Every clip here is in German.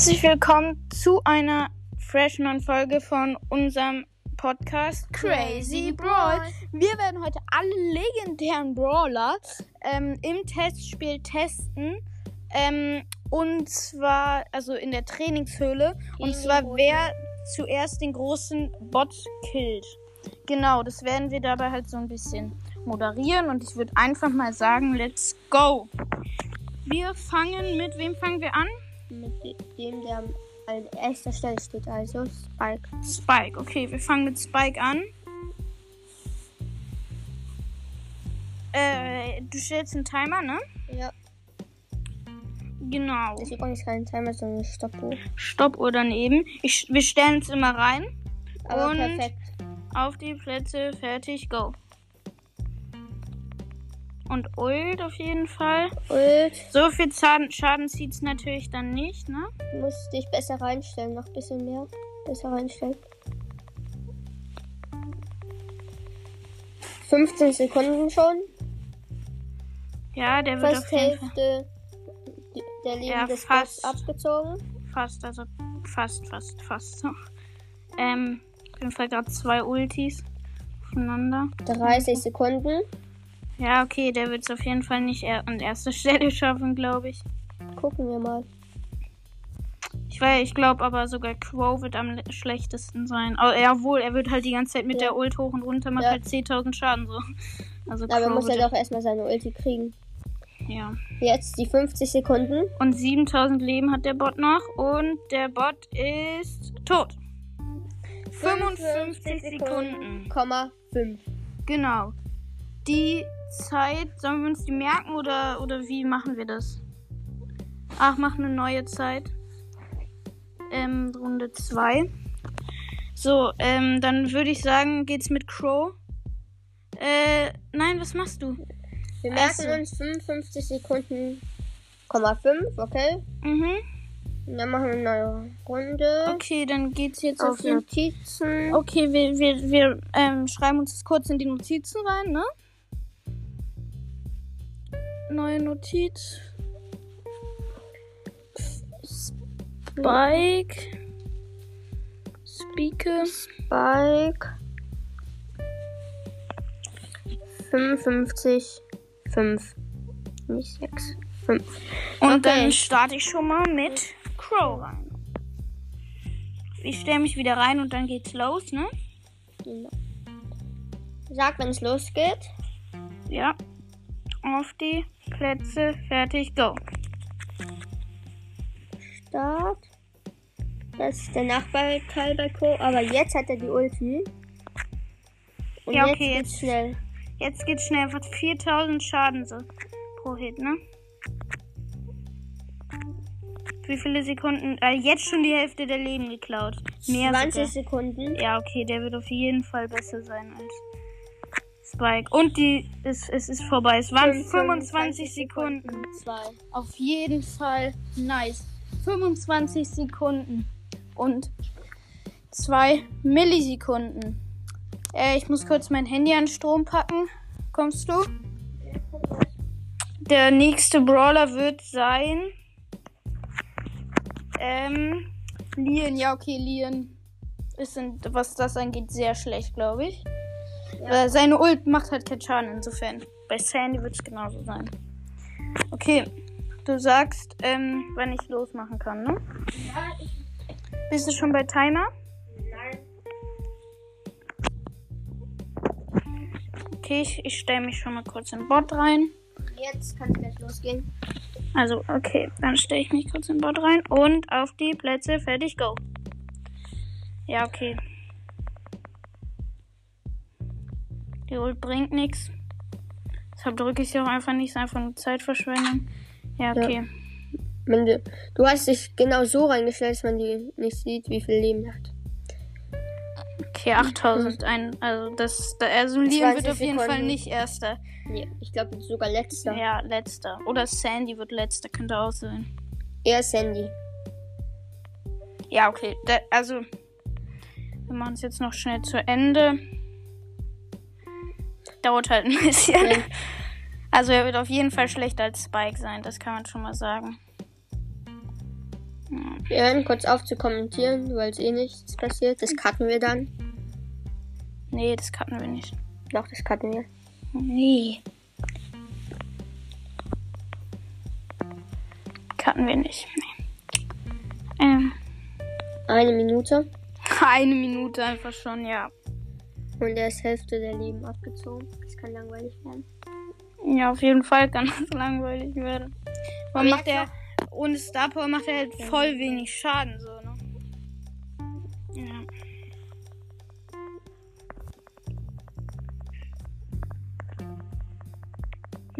Herzlich willkommen zu einer fresh neuen Folge von unserem Podcast Crazy Brawl. Wir werden heute alle legendären Brawler ähm, im Testspiel testen. Ähm, und zwar, also in der Trainingshöhle. Und zwar, wer zuerst den großen Bot killt. Genau, das werden wir dabei halt so ein bisschen moderieren. Und ich würde einfach mal sagen, let's go. Wir fangen mit, wem fangen wir an? Mit dem, der an erster Stelle steht, also Spike. Spike, okay, wir fangen mit Spike an. Äh, du stellst einen Timer, ne? Ja. Genau. Das ist übrigens kein Timer, sondern eine Stoppuhr. Stoppuhr daneben. Ich, wir stellen es immer rein. Aber Und- perfekt. Auf die Plätze, fertig, go. Und Ult auf jeden Fall. Und So viel Schaden, Schaden zieht es natürlich dann nicht, ne? du musst dich besser reinstellen, noch ein bisschen mehr. Besser reinstellen. 15 Sekunden schon. Ja, der wird Fast auf jeden Fall Hälfte der Leben Ja, des fast. Bots abgezogen. fast, also fast, fast, fast. Ähm, auf jeden Fall gerade zwei Ultis aufeinander. 30 Sekunden. Ja, okay, der wird es auf jeden Fall nicht er an erster Stelle schaffen, glaube ich. Gucken wir mal. Ich weiß, ich glaube aber sogar Crow wird am le- schlechtesten sein. Oh, jawohl, er wird halt die ganze Zeit mit Ja. der Ult hoch und runter, macht Ja. halt 10.000 Schaden so. Also Aber Crow muss er doch erstmal seine Ulti kriegen. ja. Jetzt die 50 Sekunden. Und 7000 Leben hat der Bot noch und der Bot ist tot. 55 Sekunden. Komma 5. Genau. Die Zeit, sollen wir uns die merken oder, oder wie machen wir das? Ach, mach eine neue Zeit. Ähm, Runde 2. So, ähm, dann würde ich sagen, geht's mit Crow. Äh, nein, was machst du? Wir merken uns 55 Sekunden, Komma 5, okay? Mhm. Und dann machen wir eine neue Runde. Okay, dann geht's jetzt Auf auf. Notizen. Okay, wir, wir, wir ähm, schreiben uns das kurz in die Notizen rein, ne? Neue Notiz. Spike. Speaker. Spike. 55, 5. Nicht 6, 5. Und Okay. dann starte ich schon mal mit Crow rein. Ich stelle mich wieder rein und dann geht's los, ne? Genau. Sag, wenn es losgeht. Ja. Auf die Plätze, fertig, go. Start. Das ist der Nachbarteil bei Co. Aber jetzt hat er die Ulti. Und Ja, jetzt okay, geht's jetzt- schnell. Jetzt geht's schnell. Einfach 4000 Schaden so pro Hit, ne? Wie viele Sekunden? Äh, jetzt schon die Hälfte der Leben geklaut. Mehr 20 sogar. Sekunden. Ja, okay, der wird auf jeden Fall besser sein als Spike. Und die, es, es ist vorbei. Es waren 25 Sekunden. Zwei. Auf jeden Fall nice. 25 Sekunden. Und 2 Millisekunden. Äh, ich muss kurz mein Handy an Strom packen. Kommst du? Der nächste Brawler wird sein. Ähm. Lien, ja, okay, Lien ist, in, was das angeht, sehr schlecht, glaube ich. Ja. Seine Ult macht halt keinen Schaden, insofern. Bei Sandy wird es genauso sein. Okay, du sagst, ähm, wann ich losmachen kann, ne? Bist du schon bei Timer? Nein. Okay, ich, ich stelle mich schon mal kurz in Bot rein. Jetzt kann es gleich losgehen. Also, okay, dann stelle ich mich kurz in Bot rein und auf die Plätze, fertig, go. Ja, okay. Die Ult bringt nichts. Deshalb drücke ich sie auch einfach nicht, einfach nur Zeitverschwendung. Ja, okay. Wenn du, du hast dich genau so reingestellt, dass man die nicht sieht, wie viel Leben hat. Okay, 8000. Ein, also, das, da- also Liam wird 20 auf jeden Fall Sekunden. nicht Erster. Nee, ich glaube sogar letzter. Ja, Letzter. Oder Sandy wird Letzter, könnte auch sein. Er ist Sandy. Ja, okay. Da, also, wir machen es jetzt noch schnell zu Ende. Dauert halt ein bisschen. Ja. Also, er wird auf jeden Fall schlechter als Spike sein, das kann man schon mal sagen. Wir hören kurz auf zu kommentieren, weil es eh nichts passiert. Das cutten wir dann. Nee, das cutten wir nicht. Doch, das cutten wir. Nee. Cutten wir nicht. Nee. Ähm, Eine Minute. eine Minute einfach schon, ja. Und er ist Hälfte der Leben abgezogen. Das kann langweilig werden. Ja, auf jeden Fall kann das langweilig werden. Man macht der, ohne Star Power macht er halt voll wenig Schaden, so, ne? Ja.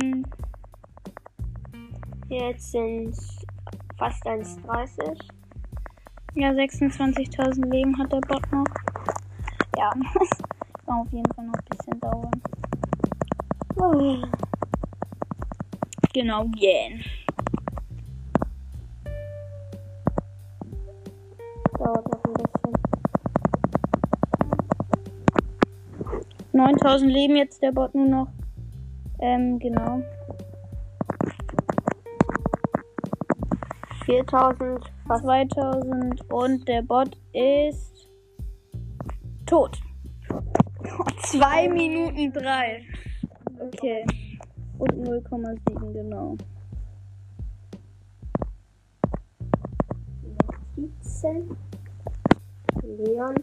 Hm. Jetzt sind fast 1,30. Ja, 26.000 Leben hat der Bot noch. Ja, kann auf jeden Fall noch ein bisschen dauern. Oh. Genau, gehen. Dauert noch ein bisschen. 9000 Leben jetzt der Bot nur noch. Ähm, genau. 4000, fast 2000 und der Bot ist tot. 2 Minuten 3. Okay. Und 0,7, genau. Notizen. Leon.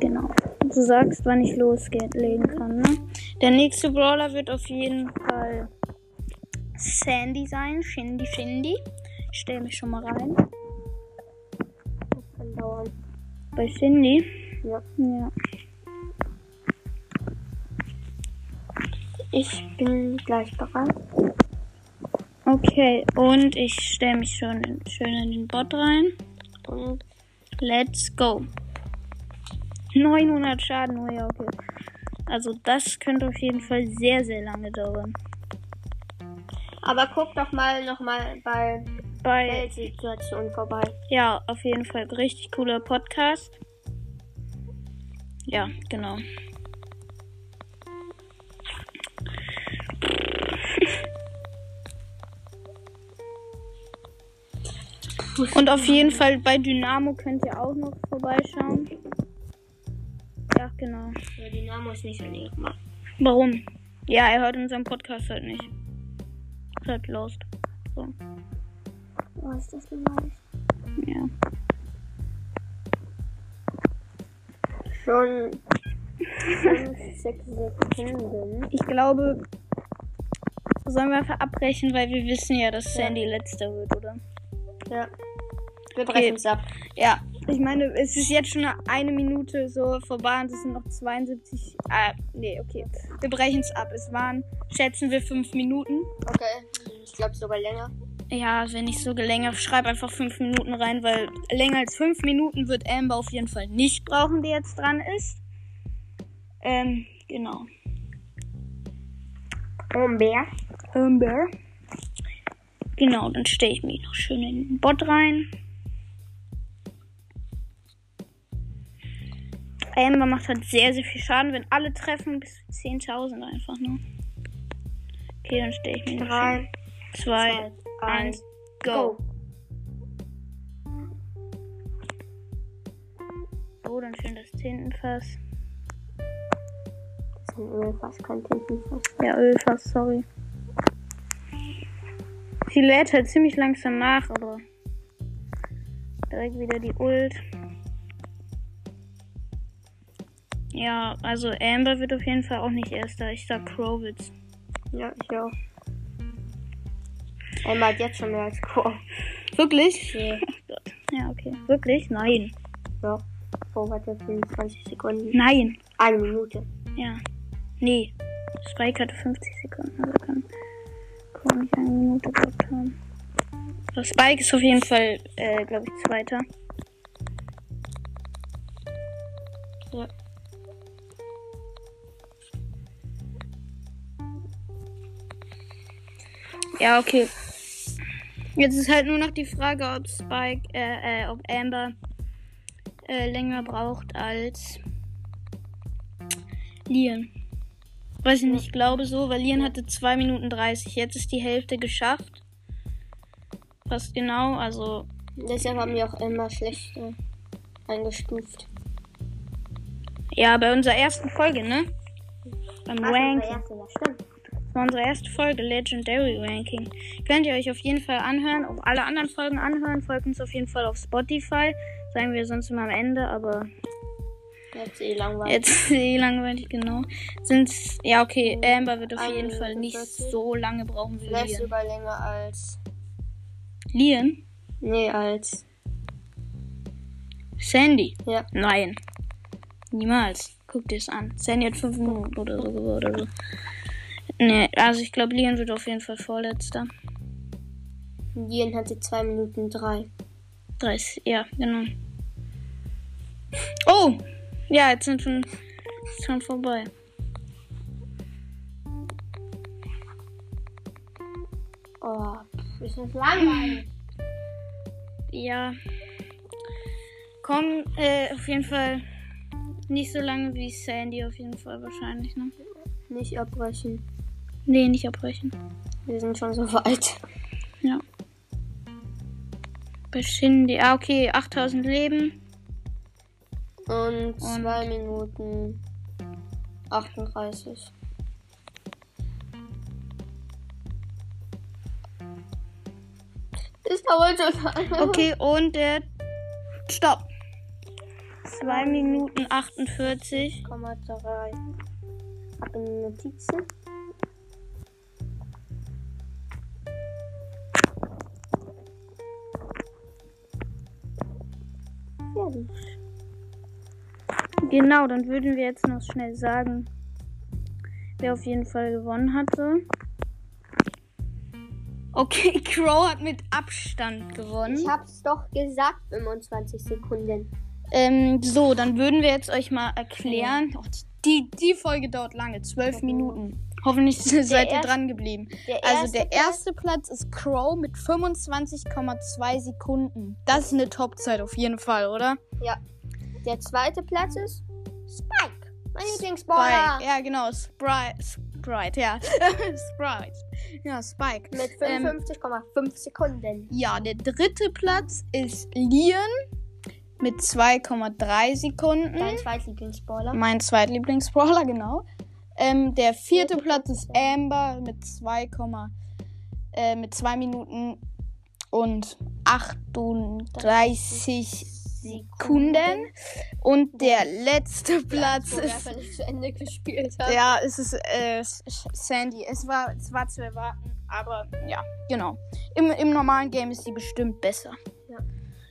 Genau. Du sagst, wann ich loslegen kann, ne? Der nächste Brawler wird auf jeden Fall Sandy sein. Shindy, Shindy. Ich stell mich schon mal rein. Das kann dauern. Bei Shindy. Ja. Ja. Ich bin gleich bereit. Okay, und ich stelle mich schon in, schön in den Bot rein. Und Let's go. 900 Schaden, oh ja, okay. Also das könnte auf jeden Fall sehr, sehr lange dauern. Aber guck doch mal nochmal bei Bei, Weltsituation vorbei. ja, auf jeden Fall richtig cooler Podcast. Ja, genau. Und auf jeden Fall bei Dynamo könnt ihr auch noch vorbeischauen. Ja, genau. Ja, Dynamo ist nicht so lieb. Warum? Ja, er hört unseren Podcast halt nicht. Halt lost. So, Oh, ist das normal? ja. Schon 5, 6 Sekunden. Ich glaube, sollen wir einfach abbrechen, weil wir wissen ja, dass Sandy letzter wird, oder? Ja. Wir brechen es ab. Ja. Ich meine, es ist jetzt schon eine Minute so vorbei und es sind noch 72. Ah, nee, okay. Wir brechen es ab. Es waren, schätzen wir, fünf Minuten. Okay. Ich glaube sogar länger. Ja, wenn nicht so länger, schreib einfach fünf Minuten rein, weil länger als fünf Minuten wird Amber auf jeden Fall nicht brauchen, die jetzt dran ist. Ähm, genau. Umber. Amber. Genau, dann stelle ich mich noch schön in den Bot rein. Amber macht halt sehr, sehr viel Schaden, wenn alle treffen, bis zu 10.000 einfach, ne? Okay, dann stelle ich mich noch schön. 3, Zwei, eins, go. So, dann schön das Tintenfass. Das ist ein Ölfass, kein Tintenfass. Ja, Ölfass, sorry. Sie lädt halt ziemlich langsam nach, aber direkt wieder die Ult. Ja, also Amber wird auf jeden Fall auch nicht erster. Ich sag Crowitz. Ja, ich auch. Emma hat jetzt schon mehr als Chor. Wirklich? Nee. Ja, okay. Wirklich? Nein. Ja. Vor warte 25 Sekunden. Nein. Eine Minute. Ja. Nee. Spike hatte 50 Sekunden, also kann Crow nicht eine Minute gehabt haben. Aber Spike ist auf jeden Fall, äh, glaube ich, Zweiter. Ja. Ja, okay. Jetzt ist halt nur noch die Frage, ob Spike, äh, äh, ob Amber äh, länger braucht als Lian. Weiß ich nicht, ich glaube so, weil Lian hatte 2 Minuten 30. Jetzt ist die Hälfte geschafft. Fast genau, also. Deshalb haben wir auch immer schlechter eingestuft. Ja, bei unserer ersten Folge, ne? Beim Ach, Ranking. unser erster, ja, stimmt. Das war unsere erste Folge, Legendary Ranking. Könnt ihr euch auf jeden Fall anhören, auch alle anderen Folgen anhören. Folgt uns auf jeden Fall auf Spotify. Sagen wir sonst immer am Ende, aber Jetzt eh langweilig. jetzt eh langweilig, genau. Sind's, ja, okay, Amber wird auf Eine jeden Fall nicht 40. so lange brauchen wie Vielleicht Lian. sogar länger als. Lian? Nee, als. Sandy? Ja. Nein. Niemals. Guck dir es an. Sandy hat 5 Minuten oder so oder so. Nee, also ich glaube, Lian wird auf jeden Fall vorletzter. Jen hatte 2 Minuten 3. 30, ja, genau. Oh! Ja, jetzt sind schon, schon vorbei. Oh, ist das langweilig. Ja. Komm, äh, auf jeden Fall nicht so lange wie Sandy, auf jeden Fall wahrscheinlich, ne? Nicht abbrechen. Nee, nicht abbrechen. Wir sind schon so weit. Ja. Bei Shindy. Ah, okay, 8000 Leben. Und 2 Minuten 38. Das dauert so lange. Okay, und der. Stopp. 2 Minuten 48. 3. Ab in die Notizen. Fertig. Genau, dann würden wir jetzt noch schnell sagen, wer auf jeden Fall gewonnen hatte. Okay, Crow hat mit Abstand gewonnen. Ich hab's doch gesagt, 25 Sekunden. Ähm, so, dann würden wir jetzt euch mal erklären. Oh, die, die Folge dauert lange, zwölf Minuten. Hoffentlich seid ihr dran geblieben. Der Also der erste Platz ist Crow mit 25,2 Sekunden. Das ist eine Topzeit auf jeden Fall, oder? Ja. Der zweite Platz ist Spike. Mein Lieblingsballer. Spike. Ja, genau. Sprite. Sprite, ja. Sprite. Ja, Spike. Mit Ähm, 55,5 Sekunden. Ja, der dritte Platz ist Lian mit 2,3 Sekunden. Dein zweitlieblingsballer. Mein zweitlieblingsbrawler, genau. Ähm, der vierte Platz ist Amber mit 2, äh, mit 2 Minuten und 38 Sekunden. Und der letzte Platz wir ist. nicht zu Ende gespielt haben. Ja, es ist äh, Sandy. Es war, es war zu erwarten, aber ja, genau. Im, Im normalen Game ist sie bestimmt besser.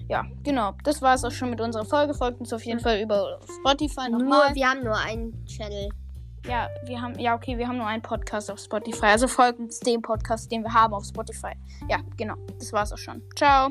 Ja. Genau. Das war es auch schon mit unserer Folge. Folgt uns auf jeden Fall über Spotify Nur, nochmal. wir haben nur einen Channel. Ja, wir haben, ja, okay, wir haben nur einen Podcast auf Spotify. Also folgt uns dem Podcast, den wir haben auf Spotify. Ja, genau. Das war's auch schon. Ciao.